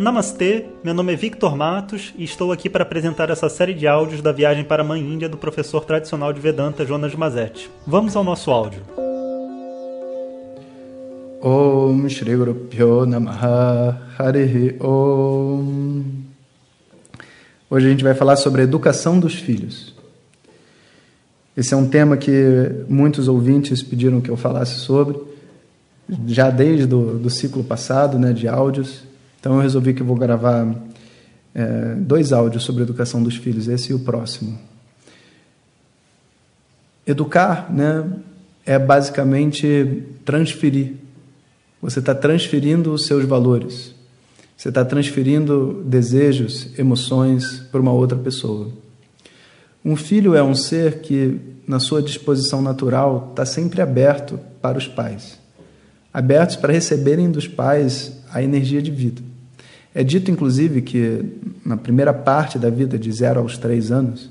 Namastê, meu nome é Victor Matos e estou aqui para apresentar essa série de áudios da viagem para a Mãe Índia do professor tradicional de Vedanta Jonas Mazetti. Vamos ao nosso áudio. Om Shri Guru Pyo Namaha Harihi Om Hoje a gente vai falar sobre a educação dos filhos. Esse é um tema que muitos ouvintes pediram que eu falasse sobre, já desde do, do ciclo passado, né, de áudios. Então eu resolvi que eu vou gravar é, dois áudios sobre a educação dos filhos, esse e o próximo. Educar né, é basicamente transferir. Você está transferindo os seus valores. Você está transferindo desejos, emoções para uma outra pessoa. Um filho é um ser que, na sua disposição natural, está sempre aberto para os pais abertos para receberem dos pais a energia de vida. É dito, inclusive, que na primeira parte da vida, de zero aos três anos,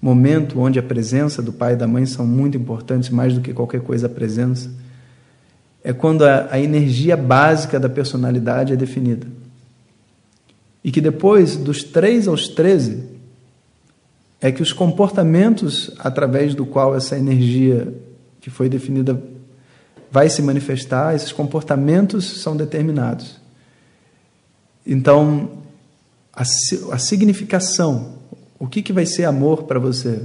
momento onde a presença do pai e da mãe são muito importantes, mais do que qualquer coisa a presença, é quando a, a energia básica da personalidade é definida. E que depois, dos três aos treze, é que os comportamentos através do qual essa energia que foi definida vai se manifestar, esses comportamentos são determinados. Então, a, a significação, o que, que vai ser amor para você?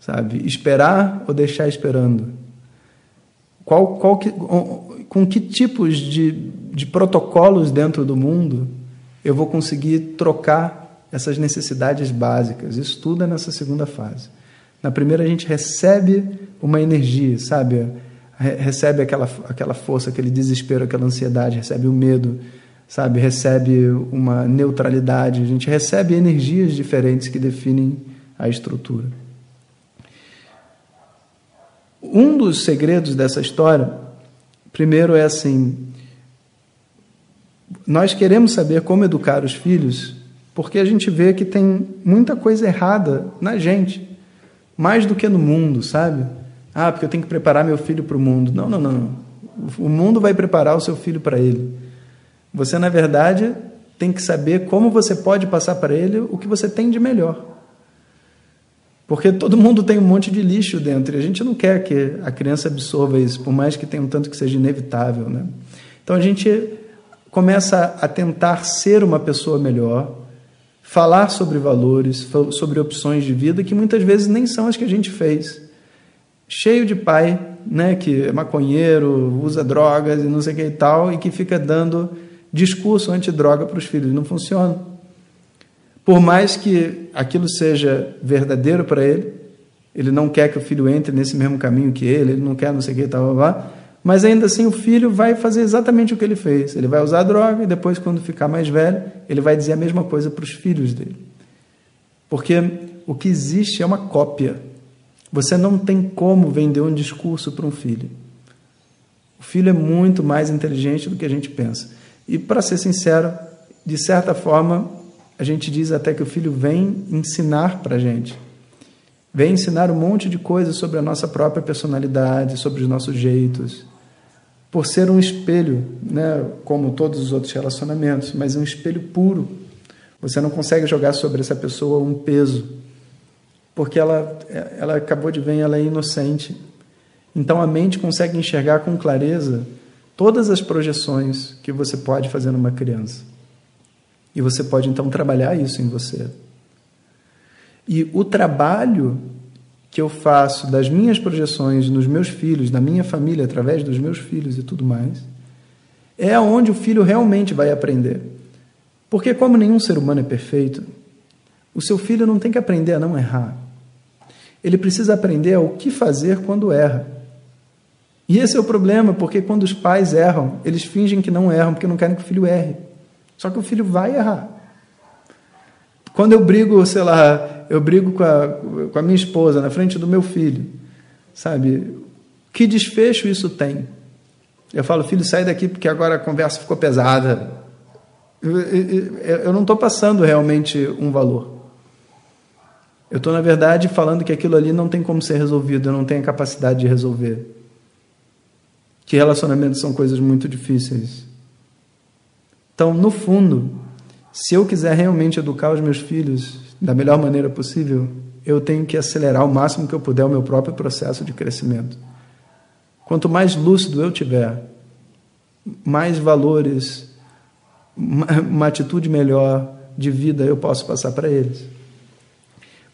Sabe? Esperar ou deixar esperando? Qual, qual que, com que tipos de, de protocolos dentro do mundo eu vou conseguir trocar essas necessidades básicas? Isso tudo é nessa segunda fase. Na primeira, a gente recebe uma energia, sabe? recebe aquela, aquela força, aquele desespero, aquela ansiedade, recebe o medo, sabe? Recebe uma neutralidade. A gente recebe energias diferentes que definem a estrutura. Um dos segredos dessa história, primeiro é assim: nós queremos saber como educar os filhos, porque a gente vê que tem muita coisa errada na gente, mais do que no mundo, sabe? Ah, porque eu tenho que preparar meu filho para o mundo. Não, não, não. O mundo vai preparar o seu filho para ele. Você, na verdade, tem que saber como você pode passar para ele o que você tem de melhor. Porque todo mundo tem um monte de lixo dentro e a gente não quer que a criança absorva isso, por mais que tenha um tanto que seja inevitável. Né? Então a gente começa a tentar ser uma pessoa melhor, falar sobre valores, sobre opções de vida que muitas vezes nem são as que a gente fez cheio de pai, né, que é maconheiro, usa drogas e não sei o que e tal, e que fica dando discurso antidroga para os filhos. Não funciona. Por mais que aquilo seja verdadeiro para ele, ele não quer que o filho entre nesse mesmo caminho que ele, ele não quer não sei o que tal, lá, mas ainda assim o filho vai fazer exatamente o que ele fez. Ele vai usar droga e depois, quando ficar mais velho, ele vai dizer a mesma coisa para os filhos dele. Porque o que existe é uma cópia você não tem como vender um discurso para um filho. O filho é muito mais inteligente do que a gente pensa. E, para ser sincero, de certa forma, a gente diz até que o filho vem ensinar para a gente. Vem ensinar um monte de coisas sobre a nossa própria personalidade, sobre os nossos jeitos. Por ser um espelho, né, como todos os outros relacionamentos, mas um espelho puro. Você não consegue jogar sobre essa pessoa um peso porque ela, ela acabou de ver, ela é inocente. Então a mente consegue enxergar com clareza todas as projeções que você pode fazer numa criança. E você pode então trabalhar isso em você. E o trabalho que eu faço das minhas projeções nos meus filhos, na minha família, através dos meus filhos e tudo mais, é onde o filho realmente vai aprender. Porque, como nenhum ser humano é perfeito, o seu filho não tem que aprender a não errar. Ele precisa aprender o que fazer quando erra. E esse é o problema, porque quando os pais erram, eles fingem que não erram, porque não querem que o filho erre. Só que o filho vai errar. Quando eu brigo, sei lá, eu brigo com a, com a minha esposa na frente do meu filho, sabe? Que desfecho isso tem? Eu falo, filho, sai daqui porque agora a conversa ficou pesada. Eu, eu, eu não estou passando realmente um valor. Eu estou, na verdade, falando que aquilo ali não tem como ser resolvido, eu não tenho a capacidade de resolver. Que relacionamentos são coisas muito difíceis. Então, no fundo, se eu quiser realmente educar os meus filhos da melhor maneira possível, eu tenho que acelerar o máximo que eu puder o meu próprio processo de crescimento. Quanto mais lúcido eu tiver, mais valores, uma atitude melhor de vida eu posso passar para eles.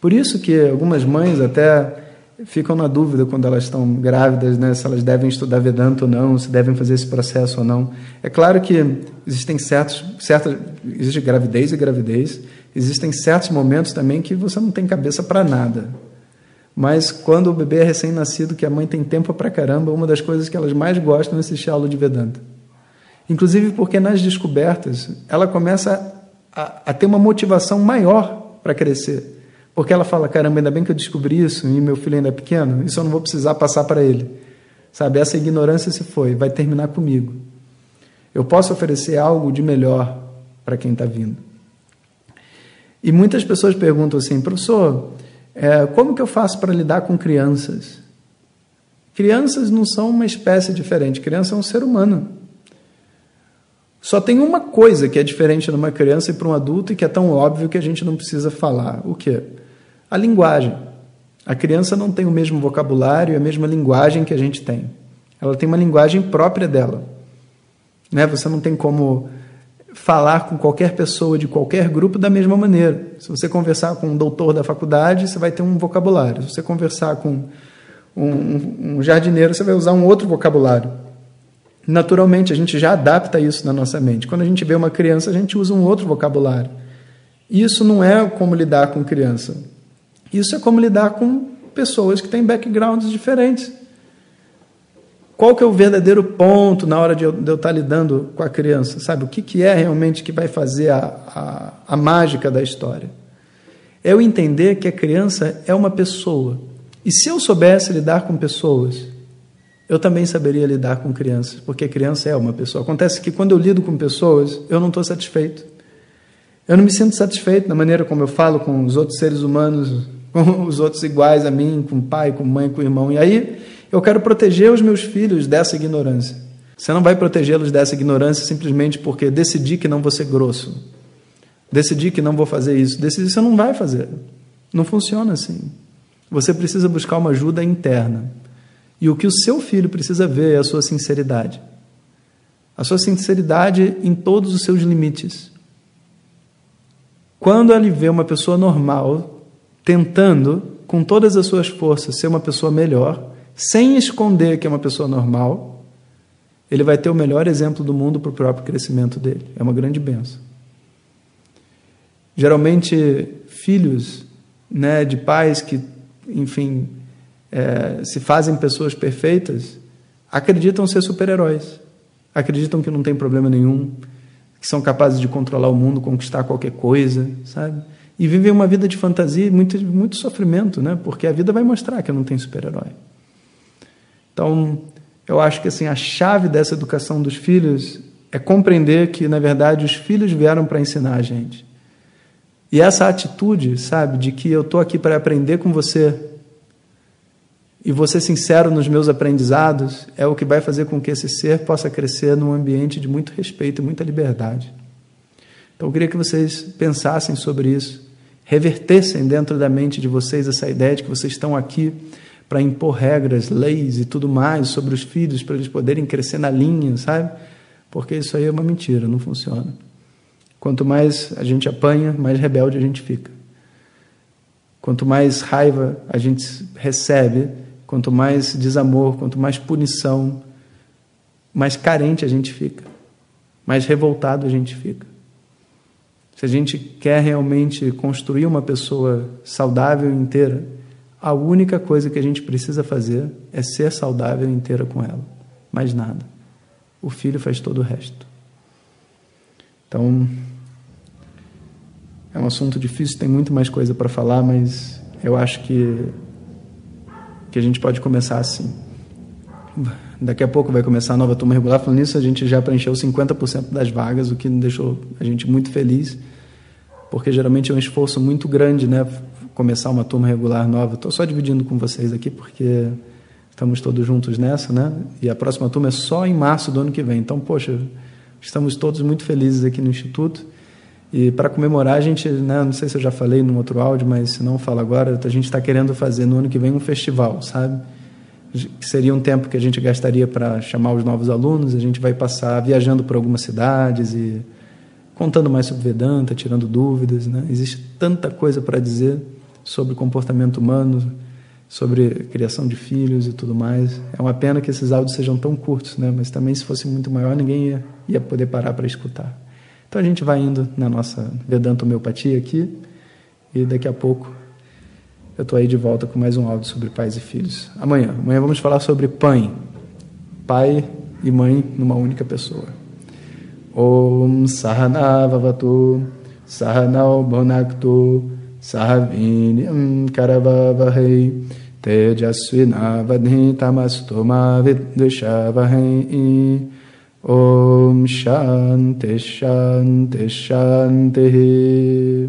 Por isso que algumas mães até ficam na dúvida quando elas estão grávidas, né, se elas devem estudar Vedanta ou não, se devem fazer esse processo ou não. É claro que existem certos, certas, existe gravidez e gravidez, existem certos momentos também que você não tem cabeça para nada. Mas quando o bebê é recém-nascido, que a mãe tem tempo para caramba, uma das coisas que elas mais gostam é assistir aula de Vedanta. Inclusive porque nas descobertas ela começa a, a ter uma motivação maior para crescer. Porque ela fala: caramba, ainda bem que eu descobri isso e meu filho ainda é pequeno, isso eu não vou precisar passar para ele. Sabe, essa ignorância se foi, vai terminar comigo. Eu posso oferecer algo de melhor para quem está vindo. E muitas pessoas perguntam assim, professor, é, como que eu faço para lidar com crianças? Crianças não são uma espécie diferente, criança é um ser humano. Só tem uma coisa que é diferente numa criança e para um adulto e que é tão óbvio que a gente não precisa falar. O quê? A linguagem. A criança não tem o mesmo vocabulário e a mesma linguagem que a gente tem. Ela tem uma linguagem própria dela. Né? Você não tem como falar com qualquer pessoa de qualquer grupo da mesma maneira. Se você conversar com um doutor da faculdade, você vai ter um vocabulário. Se você conversar com um, um jardineiro, você vai usar um outro vocabulário. Naturalmente, a gente já adapta isso na nossa mente. Quando a gente vê uma criança, a gente usa um outro vocabulário. Isso não é como lidar com criança. Isso é como lidar com pessoas que têm backgrounds diferentes. Qual que é o verdadeiro ponto na hora de eu, de eu estar lidando com a criança? Sabe, o que, que é realmente que vai fazer a, a, a mágica da história? É eu entender que a criança é uma pessoa. E se eu soubesse lidar com pessoas, eu também saberia lidar com crianças, porque criança é uma pessoa. Acontece que quando eu lido com pessoas, eu não estou satisfeito. Eu não me sinto satisfeito na maneira como eu falo com os outros seres humanos, com os outros iguais a mim, com pai, com mãe, com irmão. E aí eu quero proteger os meus filhos dessa ignorância. Você não vai protegê-los dessa ignorância simplesmente porque decidi que não vou ser grosso. Decidi que não vou fazer isso. Decidi você não vai fazer. Não funciona assim. Você precisa buscar uma ajuda interna. E o que o seu filho precisa ver é a sua sinceridade. A sua sinceridade em todos os seus limites. Quando ele vê uma pessoa normal tentando, com todas as suas forças, ser uma pessoa melhor, sem esconder que é uma pessoa normal, ele vai ter o melhor exemplo do mundo para o próprio crescimento dele. É uma grande benção. Geralmente, filhos né, de pais que, enfim, é, se fazem pessoas perfeitas, acreditam ser super-heróis. Acreditam que não tem problema nenhum, que são capazes de controlar o mundo, conquistar qualquer coisa, sabe? E vivem uma vida de fantasia e muito, muito sofrimento, né? Porque a vida vai mostrar que não tem super-herói. Então, eu acho que assim a chave dessa educação dos filhos é compreender que, na verdade, os filhos vieram para ensinar a gente. E essa atitude, sabe, de que eu estou aqui para aprender com você, e você sincero nos meus aprendizados é o que vai fazer com que esse ser possa crescer num ambiente de muito respeito e muita liberdade. Então eu queria que vocês pensassem sobre isso, revertessem dentro da mente de vocês essa ideia de que vocês estão aqui para impor regras, leis e tudo mais sobre os filhos para eles poderem crescer na linha, sabe? Porque isso aí é uma mentira, não funciona. Quanto mais a gente apanha, mais rebelde a gente fica. Quanto mais raiva a gente recebe, Quanto mais desamor, quanto mais punição, mais carente a gente fica, mais revoltado a gente fica. Se a gente quer realmente construir uma pessoa saudável inteira, a única coisa que a gente precisa fazer é ser saudável inteira com ela. Mais nada. O filho faz todo o resto. Então, é um assunto difícil, tem muito mais coisa para falar, mas eu acho que que a gente pode começar assim. Daqui a pouco vai começar a nova turma regular. Falando nisso, a gente já preencheu 50% das vagas, o que deixou a gente muito feliz, porque geralmente é um esforço muito grande, né? Começar uma turma regular nova. Estou só dividindo com vocês aqui, porque estamos todos juntos nessa, né? E a próxima turma é só em março do ano que vem. Então, poxa, Estamos todos muito felizes aqui no Instituto. E para comemorar, a gente, né, não sei se eu já falei no outro áudio, mas se não falo agora, a gente está querendo fazer no ano que vem um festival, sabe? Que seria um tempo que a gente gastaria para chamar os novos alunos. A gente vai passar viajando por algumas cidades e contando mais sobre Vedanta, tirando dúvidas. Né? Existe tanta coisa para dizer sobre comportamento humano, sobre criação de filhos e tudo mais. É uma pena que esses áudios sejam tão curtos, né? mas também se fosse muito maior ninguém ia, ia poder parar para escutar. Então a gente vai indo na nossa Vedanta Homeopatia aqui e daqui a pouco eu estou aí de volta com mais um áudio sobre pais e filhos. Amanhã, amanhã vamos falar sobre pai, pai e mãe numa única pessoa. Om Sahana Vavatu Sahanau Bhunaktu Sahavinyam Karavavahai Tejasvinavadhitamastu ma vidvishavahai Om Shanti Shanti Shanti